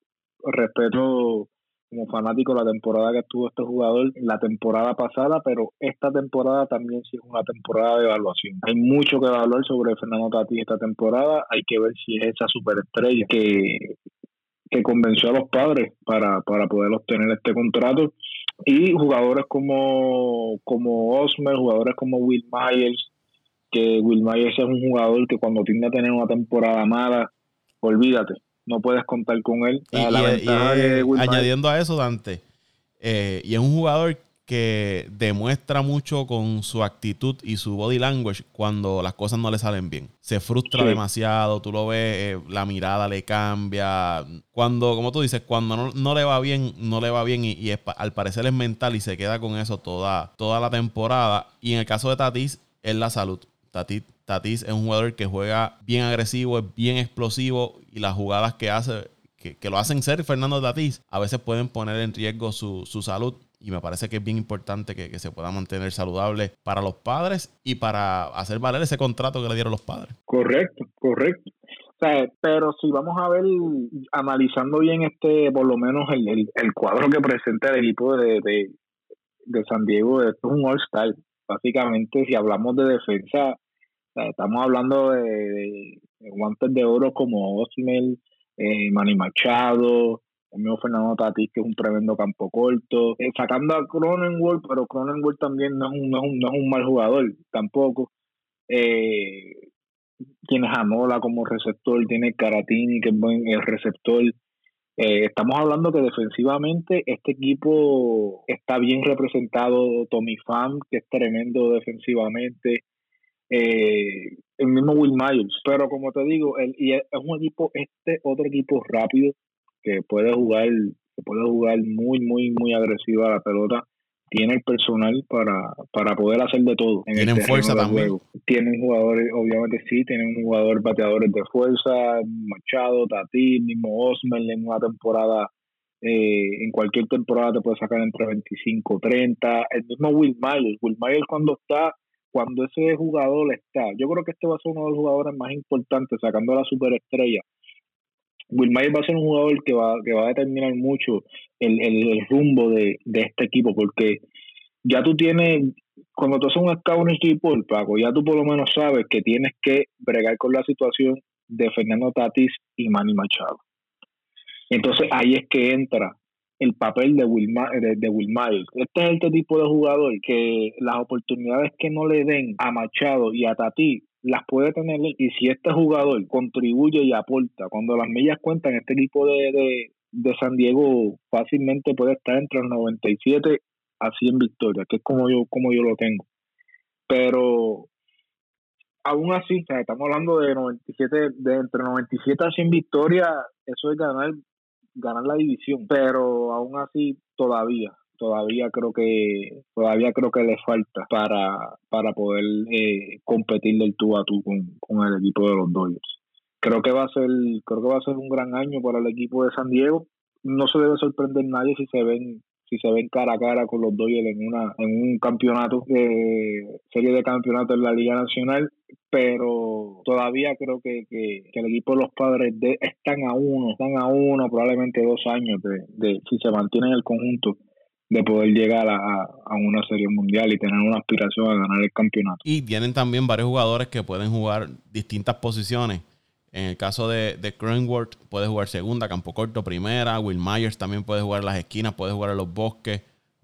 respeto como fanático la temporada que estuvo este jugador la temporada pasada, pero esta temporada también sí es una temporada de evaluación. Hay mucho que evaluar sobre Fernando Tati esta temporada, hay que ver si es esa superestrella que que convenció a los padres para, para poder obtener este contrato. Y jugadores como, como Osmer, jugadores como Will Myers, que Will Myers es un jugador que cuando tiende a tener una temporada mala, olvídate, no puedes contar con él. añadiendo a eso, Dante, eh, y es un jugador que demuestra mucho con su actitud y su body language cuando las cosas no le salen bien. Se frustra demasiado, tú lo ves, eh, la mirada le cambia. Cuando, como tú dices, cuando no, le va bien, no le va bien y, al parecer es mental y se queda con eso toda, toda la temporada. Y en el caso de Tatis, es la salud. Tatis, Tatis es un jugador que juega bien agresivo, es bien explosivo y las jugadas que hace, que, lo hacen ser Fernando Tatis, a veces pueden poner en riesgo su, su salud y me parece que es bien importante que, se pueda mantener saludable para los padres y para hacer valer ese contrato que le dieron los padres. Correcto, correcto. pero si vamos a ver, analizando bien este, por lo menos el, el, cuadro que presenta el equipo de, de, San Diego, esto es un All-Star. Básicamente, si hablamos de defensa, estamos hablando de, guantes de oro como Osmel, eh, Manny Machado, mismo Fernando Tatis, que es un tremendo campo corto, eh, sacando a Cronenworth, pero Cronenworth también no es un, no es un, no es un mal jugador tampoco. Eh, tiene Hanola como receptor, tiene Caratini, que es buen el receptor. Eh, estamos hablando que defensivamente este equipo está bien representado. Tommy Pham, que es tremendo defensivamente. Eh, el mismo Will Myers. Pero como te digo, el, y es un equipo, este otro equipo rápido que puede jugar, que puede jugar muy, muy, muy agresiva la pelota tiene el personal para, para poder hacer de todo. En tienen fuerza también. Tienen jugadores, obviamente sí, tienen un jugador bateadores de fuerza, Machado, Tati, mismo Osmel en una temporada, eh, en cualquier temporada te puede sacar entre 25, 30. El mismo Will Myers. Will Myers cuando está, cuando ese jugador está, yo creo que este va a ser uno de los jugadores más importantes, sacando a la superestrella Will va a ser un jugador que va, que va a determinar mucho el, el, rumbo de, este equipo, porque ya tú tienes, cuando tú haces un scout equipo, Paco, ya tú por lo menos sabes que tienes que bregar con la situación de Fernando Tatis y Manny Machado. Entonces ahí es que entra el papel de Will, de, de Will Este es el tipo de jugador que las oportunidades que no le den a Machado y a Tatis las puede tener y si este jugador contribuye y aporta, cuando las millas cuentan, este equipo de, de, San Diego fácilmente puede estar entre los 97 a 100 victorias, que es como yo, como yo lo tengo. Pero aún así, estamos hablando de 97, de entre 97 a 100 victorias, eso es ganar, ganar la división, pero aún así todavía todavía creo que todavía creo que le falta para, para poder eh, competir del tú a tú con, el equipo de los Dodgers. Creo que va a ser creo que va a ser un gran año para el equipo de San Diego. No se debe sorprender nadie si se ven si se ven cara a cara con los Dodgers en una en un campeonato de serie de campeonatos en la Liga Nacional pero todavía creo que, que, el equipo de los padres de, están a uno, están a uno, probablemente dos años de, de si se mantienen el conjunto de poder llegar a, una serie mundial y tener una aspiración a ganar el campeonato. Y tienen también varios jugadores que pueden jugar distintas posiciones. En el caso de, de Cronenworth, puede jugar segunda, campo corto, primera. Will Myers también puede jugar en las esquinas, puede jugar en los bosques.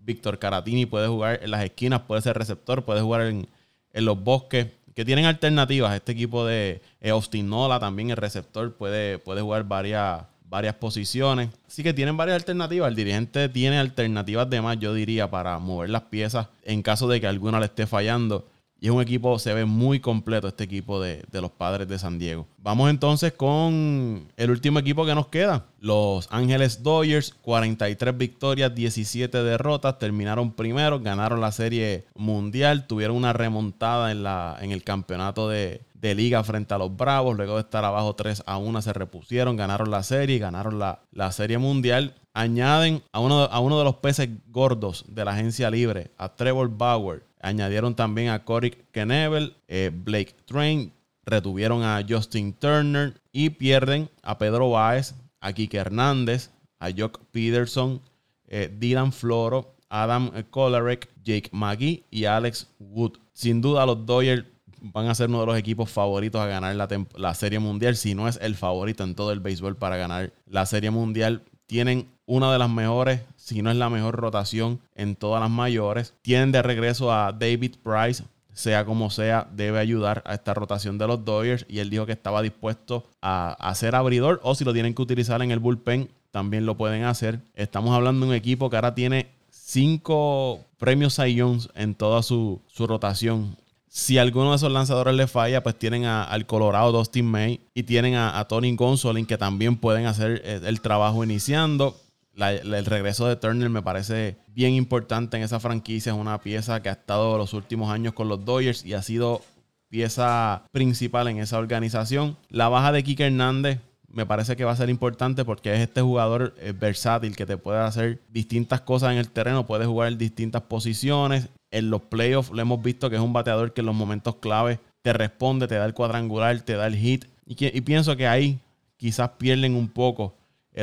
Víctor Caratini puede jugar en las esquinas, puede ser receptor, puede jugar en, los bosques. Que tienen alternativas. Este equipo de eh, Austin Nola, también el receptor, puede, puede jugar varias, varias posiciones. Así que tienen varias alternativas. El dirigente tiene alternativas de más, yo diría, para mover las piezas en caso de que alguna le esté fallando. Y es un equipo, se ve muy completo este equipo de, los padres de San Diego. Vamos entonces con el último equipo que nos queda. Los Ángeles Dodgers, 43 victorias, 17 derrotas. Terminaron primero, ganaron la serie mundial, tuvieron una remontada en, la, en el campeonato de, de liga frente a los Bravos. Luego de estar abajo 3 a 1 se repusieron, ganaron la serie y ganaron la, la serie mundial. Añaden a uno, a uno de los peces gordos de la agencia libre, a Trevor Bauer. Añadieron también a Corey Knevel, eh, Blake Train, retuvieron a Justin Turner y pierden a Pedro Báez, a Kike Hernández, a Jock Peterson, eh, Dylan Floro, Adam Kolarek, Jake McGee y Alex Wood. Sin duda los Dodgers van a ser uno de los equipos favoritos a ganar la, la, Serie Mundial, si no es el favorito en todo el béisbol para ganar la Serie Mundial. Tienen una de las mejores, si no es la mejor rotación en todas las mayores. Tienen de regreso a David Price, sea como sea, debe ayudar a esta rotación de los Dodgers. Y él dijo que estaba dispuesto a, hacer abridor o si lo tienen que utilizar en el bullpen, también lo pueden hacer. Estamos hablando de un equipo que ahora tiene cinco premios Cy en toda su, su rotación. Si alguno de esos lanzadores le falla, pues tienen al Colorado Dustin May y tienen a, Tony Gonsolin que también pueden hacer el, trabajo iniciando. El regreso de Turner me parece bien importante en esa franquicia. Es una pieza que ha estado los últimos años con los Dodgers y ha sido pieza principal en esa organización. La baja de Kike Hernández me parece que va a ser importante porque es este jugador eh, versátil que te puede hacer distintas cosas en el terreno, puede jugar en distintas posiciones. En los playoffs lo hemos visto que es un bateador que en los momentos clave te responde, te da el cuadrangular, te da el hit. Y, pienso que ahí quizás pierden un poco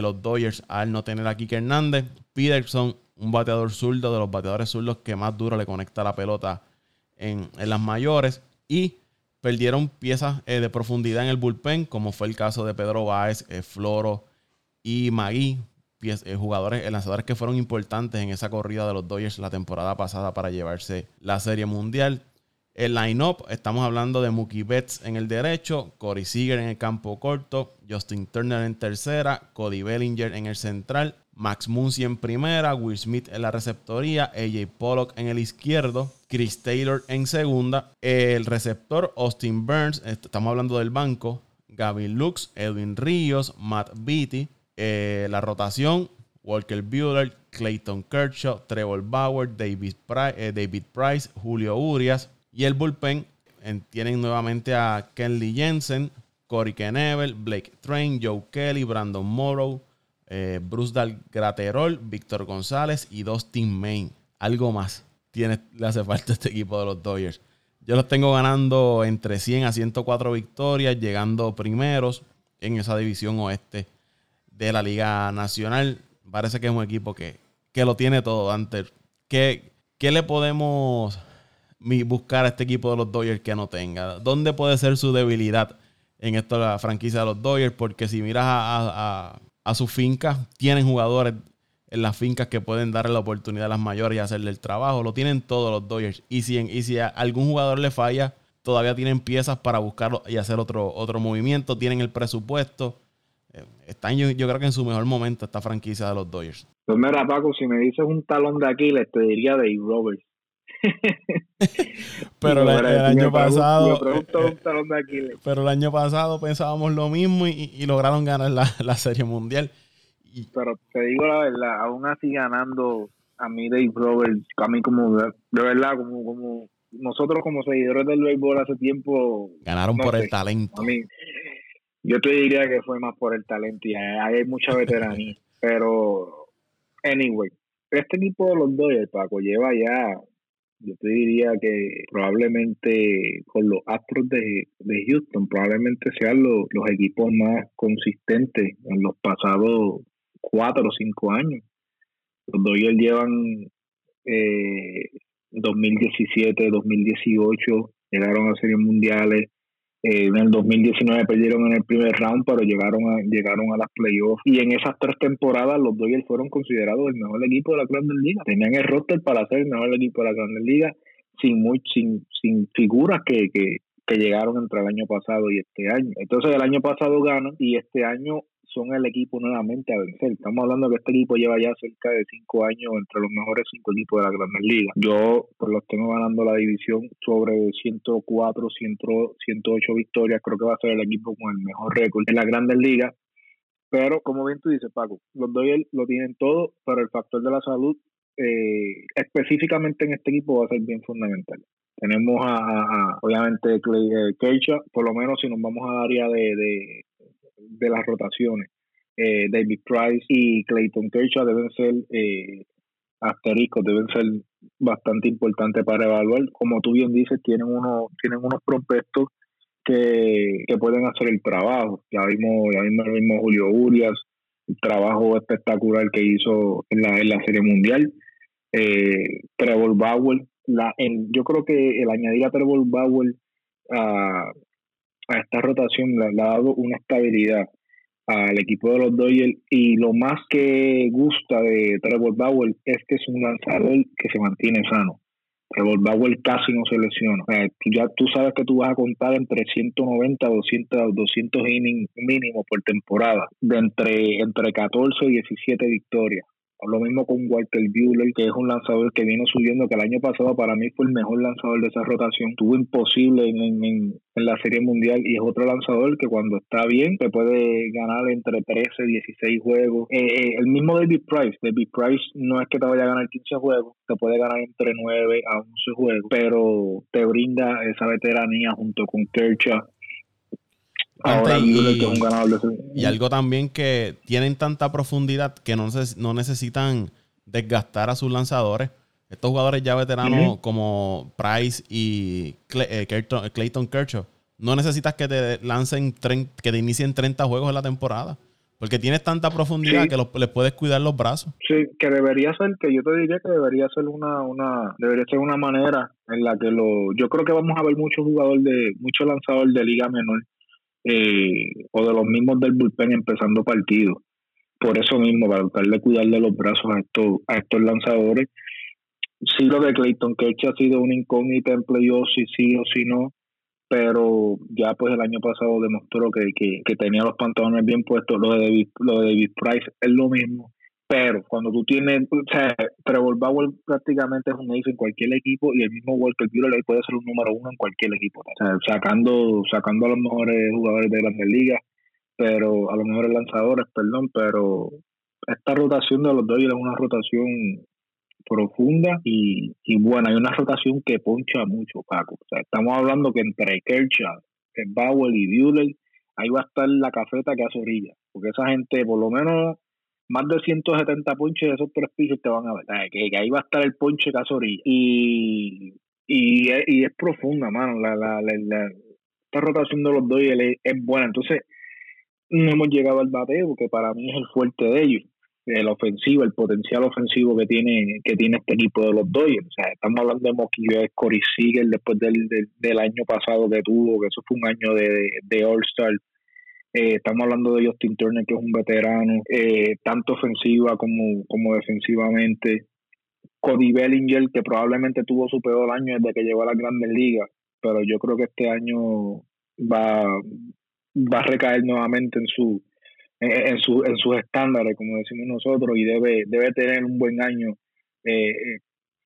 los Dodgers al no tener a Kike Hernández. Peterson, un bateador zurdo, de los bateadores zurdos que más duro le conecta la pelota en, las mayores. Y Perdieron piezas eh, de profundidad en el bullpen, como fue el caso de Pedro Báez, eh, Floro y Magui, jugadores, lanzadores que fueron importantes en esa corrida de los Dodgers la temporada pasada para llevarse la Serie Mundial. El line-up, estamos hablando de Mookie Betts en el derecho, Corey Seager en el campo corto, Justin Turner en tercera, Cody Bellinger en el central, Max Muncy en primera, Will Smith en la receptoría, AJ Pollock en el izquierdo, Chris Taylor en segunda, el receptor Austin Burns, estamos hablando del banco, Gavin Lux, Edwin Ríos, Matt Beatty, eh, la rotación, Walker Bueller, Clayton Kershaw, Trevor Bauer, eh, David Price Julio Urias, y el bullpen tienen nuevamente a Kenley Jensen, Corey Knevel, Blake Train, Joe Kelly, Brandon Morrow, eh, Bruce Dal Graterol, Víctor González y Dustin Main. Algo más tiene, le hace falta a este equipo de los Dodgers. Yo los tengo ganando entre 100 a 104 victorias, llegando primeros en esa división oeste de la Liga Nacional. Parece que es un equipo que, que lo tiene todo, antes. ¿Qué, ¿Qué le podemos buscar a este equipo de los Dodgers que no tenga? ¿Dónde puede ser su debilidad en esta franquicia de los Dodgers? Porque si miras a, a, sus fincas, tienen jugadores en las fincas que pueden darle la oportunidad a las mayores y hacerle el trabajo. Lo tienen todos los Dodgers. Y si, y si a algún jugador le falla, todavía tienen piezas para buscarlo y hacer otro, otro movimiento. Tienen el presupuesto. Eh, están yo, yo creo que en su mejor momento esta franquicia de los Dodgers. Pues mira, Paco, si me dices un talón de Aquiles, te diría Dave Roberts. pero el, año pasado pero el año pasado pensábamos lo mismo y, lograron ganar la, serie mundial. Pero te digo la verdad aún así ganando a mí Dave Roberts a mí como de, verdad como como nosotros como seguidores del béisbol hace tiempo ganaron por el talento. yo te diría que fue más por el talento y hay, hay mucha veteranía pero anyway este equipo de los Dodgers Paco lleva ya yo te diría que probablemente con los Astros de, Houston, probablemente sean los, los equipos más consistentes en los pasados cuatro o cinco años. Los Dodgers llevan eh, 2017, 2018, llegaron a series mundiales, eh, en el 2019 perdieron en el primer round, pero llegaron a, llegaron a las playoffs. Y en esas tres temporadas los Dodgers fueron considerados el mejor equipo de la Grandes Liga. Tenían el roster para ser el mejor equipo de la Grandes Liga sin, muy, sin, sin figuras que, que, que llegaron entre el año pasado y este año. Entonces el año pasado ganan y este año son el equipo nuevamente a vencer. Estamos hablando que este equipo lleva ya cerca de cinco años entre los mejores cinco equipos de la Grandes Ligas. Yo pues los tengo ganando la división sobre 104, 108 victorias. Creo que va a ser el equipo con el mejor récord en la Grandes Ligas. Pero como bien tú dices, Paco, los Dodgers lo tienen todo, pero el factor de la salud eh, específicamente en este equipo va a ser bien fundamental. Tenemos a, obviamente Clay eh, por lo menos si nos vamos a área de, de las rotaciones. Eh, David Price y Clayton Kershaw deben ser eh, asteriscos, deben ser bastante importantes para evaluar. Como tú bien dices, tienen unos, tienen unos prospectos que, pueden hacer el trabajo. Ya vimos, ya vimos, Julio Urias, el trabajo espectacular que hizo en la, en la Serie Mundial. Eh, Trevor Bauer, la, yo creo que el añadir a Trevor Bauer a, a esta rotación le, ha dado una estabilidad al equipo de los Dodgers y lo más que gusta de Trevor Bauer es que es un lanzador que se mantiene sano. Trevor Bauer casi no se lesiona. ya tú sabes que tú vas a contar entre 190 a 200, 200 innings mínimo por temporada, de entre, entre 14 y 17 victorias. Lo mismo con Walter Buehler, que es un lanzador que viene subiendo, que el año pasado para mí fue el mejor lanzador de esa rotación. Tuvo imposible en, en, la Serie Mundial y es otro lanzador que cuando está bien te puede ganar entre 13 y 16 juegos. Eh, eh, el mismo David Price. David Price no es que te vaya a ganar 15 juegos, te puede ganar entre 9 a 11 juegos, pero te brinda esa veteranía junto con Kershaw y, algo también que tienen tanta profundidad que no, no necesitan desgastar a sus lanzadores. Estos jugadores ya veteranos como Price y eh, Clayton Kershaw, no necesitas que te lancen, que te inicien 30 juegos en la temporada. Porque tienes tanta profundidad que los, les puedes cuidar los brazos. Sí, que debería ser, que yo te diría que debería ser una, una, debería ser una manera en la que lo, yo creo que vamos a ver muchos jugadores de, muchos lanzadores de liga menor eh, o de los mismos del bullpen empezando partidos. Por eso mismo, para tratar de cuidar de los brazos a estos, a estos lanzadores. Sí lo de Clayton Kershaw ha sido una incógnita en playoffs, si sí o si no pero ya pues el año pasado demostró que, que, tenía los pantalones bien puestos, lo de David, lo de David Price es lo mismo, pero cuando tú tienes, o sea, Trevor Bauer prácticamente es un ace en cualquier equipo y el mismo Walker Buehler puede ser un número uno en cualquier equipo, o sea, sacando, sacando a los mejores jugadores de grandes ligas, pero a los mejores lanzadores, perdón, pero esta rotación de los dos es una rotación profunda y, y buena. Hay una rotación que poncha mucho, Paco. O sea, estamos hablando que entre Kershaw, Bauer y Buehler, ahí va a estar la cafeta que hace orilla. Porque esa gente, por lo menos, más de 170 ponches de esos tres pisos te van a ver. que, ahí va a estar el ponche que hace orilla. Y, y, es, profunda, mano. La, la, la, esta rotación de los dos es, buena. Entonces, no hemos llegado al bateo, porque para mí es el fuerte de ellos el ofensivo, el potencial ofensivo que tiene que tiene este equipo de los Dodgers. O sea, estamos hablando de Betts, Corey Seager después del, del, año pasado que tuvo, que eso fue un año de, de All-Star. Eh, estamos hablando de Justin Turner, que es un veterano, eh, tanto ofensiva como, como defensivamente. Cody Bellinger, que probablemente tuvo su peor año desde que llegó a las grandes ligas, pero yo creo que este año va, va a recaer nuevamente en su en, su, en sus estándares, como decimos nosotros, y debe, debe tener un buen año eh, eh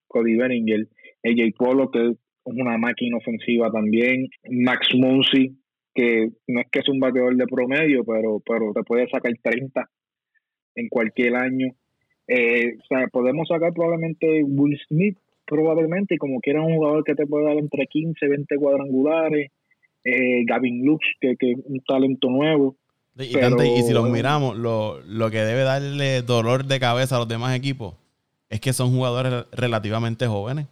Cody Bellinger, AJ Polo, que es una máquina ofensiva también, Max Muncy, que no es que es un bateador de promedio, pero, pero te puede sacar 30 en cualquier año. Eh, o sea, podemos sacar probablemente Will Smith, probablemente, y como quiera un jugador que te puede dar entre 15, 20 cuadrangulares, eh, Gavin Lux, que, que es un talento nuevo. Y, si los miramos, lo, que debe darle dolor de cabeza a los demás equipos es que son jugadores relativamente jóvenes.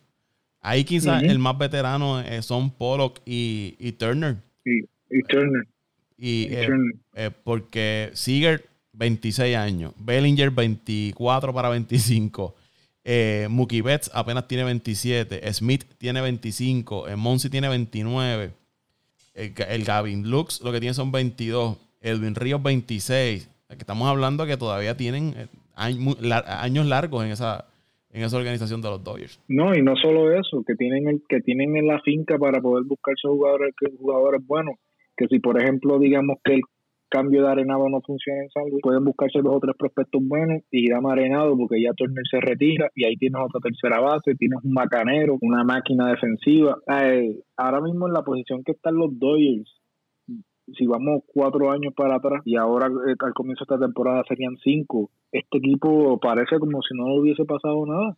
Ahí quizás el más veterano eh, son Pollock y, Turner. Y, Turner. Y, eh, eh, porque Seager, 26 años. Bellinger, 24 para 25. Mookie Betts apenas tiene 27. Smith tiene 25. Monsi tiene 29. El, el Gavin Lux lo que tiene son 22. Edwin Ríos 26. Estamos hablando que todavía tienen eh, años largos en esa en esa organización de los Dodgers. No, y no solo eso, que tienen el que tienen en la finca para poder buscarse jugadores jugadores buenos, que si por ejemplo digamos que el cambio de arenado no funciona en San pueden buscarse dos o tres prospectos buenos y ir a arenado porque ya Turner se retira y ahí tienes otra tercera base, tienes un macanero, una máquina defensiva. Eh, ahora mismo en la posición que están los Dodgers, si vamos cuatro años para atrás y ahora eh, al comienzo de esta temporada serían cinco, este equipo parece como si no hubiese pasado nada.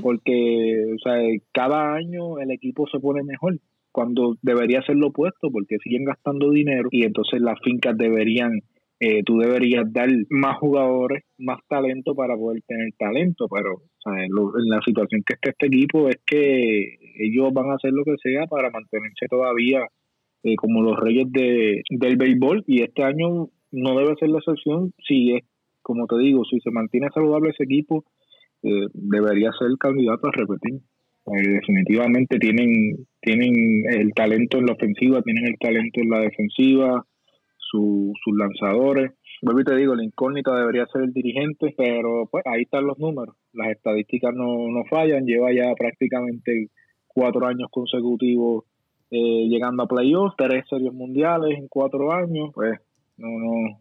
Porque, o sea, cada año el equipo se pone mejor cuando debería ser lo opuesto, porque siguen gastando dinero y entonces las fincas deberían, eh, tú deberías dar más jugadores, más talento para poder tener talento, pero en, la situación que está este equipo es que ellos van a hacer lo que sea para mantenerse todavía eh, como los reyes de, del béisbol y este año no debe ser la excepción si es, como te digo, si se mantiene saludable ese equipo, eh, debería ser candidato a repetir. Eh, definitivamente tienen, tienen el talento en la ofensiva, tienen el talento en la defensiva, sus lanzadores. Vuelvo y te digo, la incógnita debería ser el dirigente, pero pues ahí están los números. Las estadísticas no, no fallan, lleva ya prácticamente cuatro años consecutivos eh, llegando a playoffs, tres series mundiales en cuatro años, pues no, no,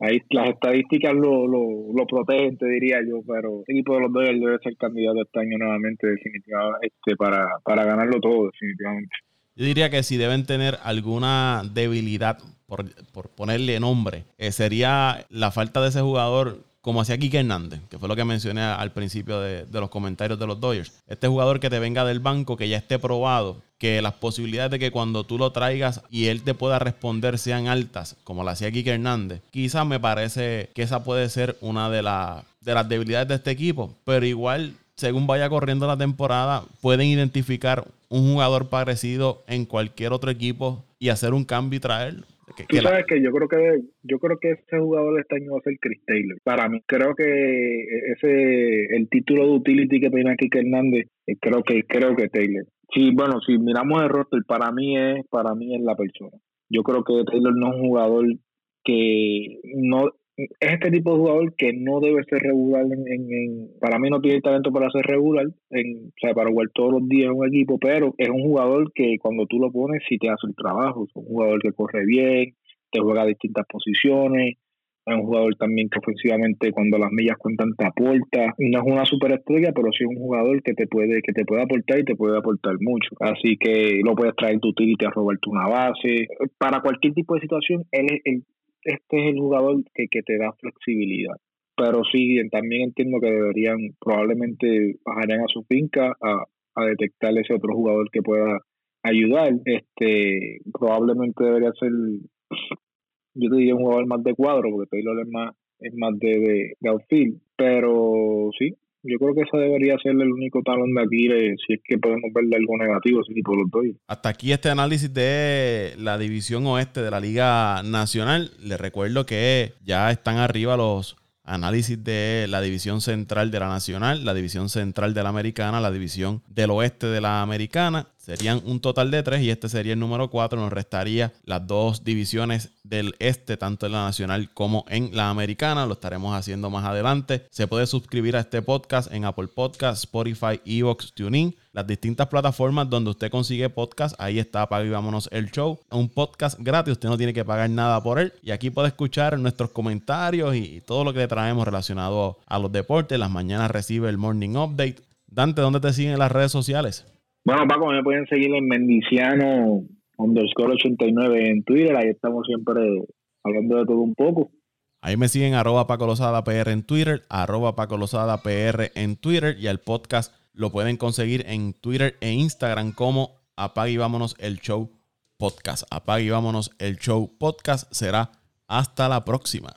ahí las estadísticas lo, lo, lo protegen, te diría yo, pero el equipo de los Dodgers debe ser candidato este año nuevamente, definitivamente, este, para, para ganarlo todo, definitivamente. Yo diría que si deben tener alguna debilidad, por, por ponerle nombre, eh, sería la falta de ese jugador como hacía Kike Hernández, que fue lo que mencioné al principio de, los comentarios de los Dodgers. Este jugador que te venga del banco, que ya esté probado, que las posibilidades de que cuando tú lo traigas y él te pueda responder sean altas, como lo hacía Kike Hernández, quizás me parece que esa puede ser una de, de las debilidades de este equipo, pero igual según vaya corriendo la temporada, pueden identificar un jugador parecido en cualquier otro equipo y hacer un cambio y traerlo. Tú sabes que yo creo que yo creo que ese jugador de este año va a ser Chris Taylor. Para mí, creo que ese el título de utility que tiene aquí Hernández, eh, creo que creo que Taylor. Sí, bueno, si miramos el roster, para mí es para mí es la persona. Yo creo que Taylor no es un jugador que no es este tipo de jugador que no debe ser regular en, para mí no tiene talento para ser regular en, o sea para jugar todos los días en un equipo pero es un jugador que cuando tú lo pones sí te hace el trabajo es un jugador que corre bien te juega a distintas posiciones es un jugador también que ofensivamente cuando las millas cuentan te aporta no es una superestrella pero sí es un jugador que te puede que te puede aportar y te puede aportar mucho. Así que lo puedes traer tu utility a robarte una base. Para cualquier tipo de situación él es el este es el jugador que, que te da flexibilidad. Pero sí, también entiendo que deberían, probablemente bajarían a su finca a, a detectar ese otro jugador que pueda ayudar. Este, probablemente debería ser, yo te diría un jugador más de cuadro, porque Taylor es más, es más de, de, de outfield. Pero sí, yo creo que eso debería ser el único talón de Aquiles si es que podemos verle algo negativo ese tipo los doy. Hasta aquí este análisis de la división oeste de la Liga Nacional. Les recuerdo que ya están arriba los análisis de la división central de la nacional, la división central de la americana, la división del oeste de la americana. Serían un total de tres y este sería el número cuatro. Nos restaría las dos divisiones del este, tanto en la nacional como en la americana. Lo estaremos haciendo más adelante. Se puede suscribir a este podcast en Apple Podcast, Spotify, Evox, TuneIn, las distintas plataformas donde usted consigue podcast. Ahí está, apaga y vámonos el show. Un podcast gratis, usted no tiene que pagar nada por él. Y aquí puede escuchar nuestros comentarios y todo lo que le traemos relacionado a los deportes. Las mañanas recibe el Morning Update. Dante, ¿dónde te siguen en las redes sociales? Bueno, Paco, me pueden seguir en Mendiciano underscore 89 en Twitter. Ahí estamos siempre hablando de todo un poco. Ahí me siguen arroba Paco Lozada PR en Twitter, arroba Paco Lozada PR en Twitter y el podcast lo pueden conseguir en Twitter e Instagram como Apague y Vámonos el Show Podcast. Apague y Vámonos el Show Podcast será hasta la próxima.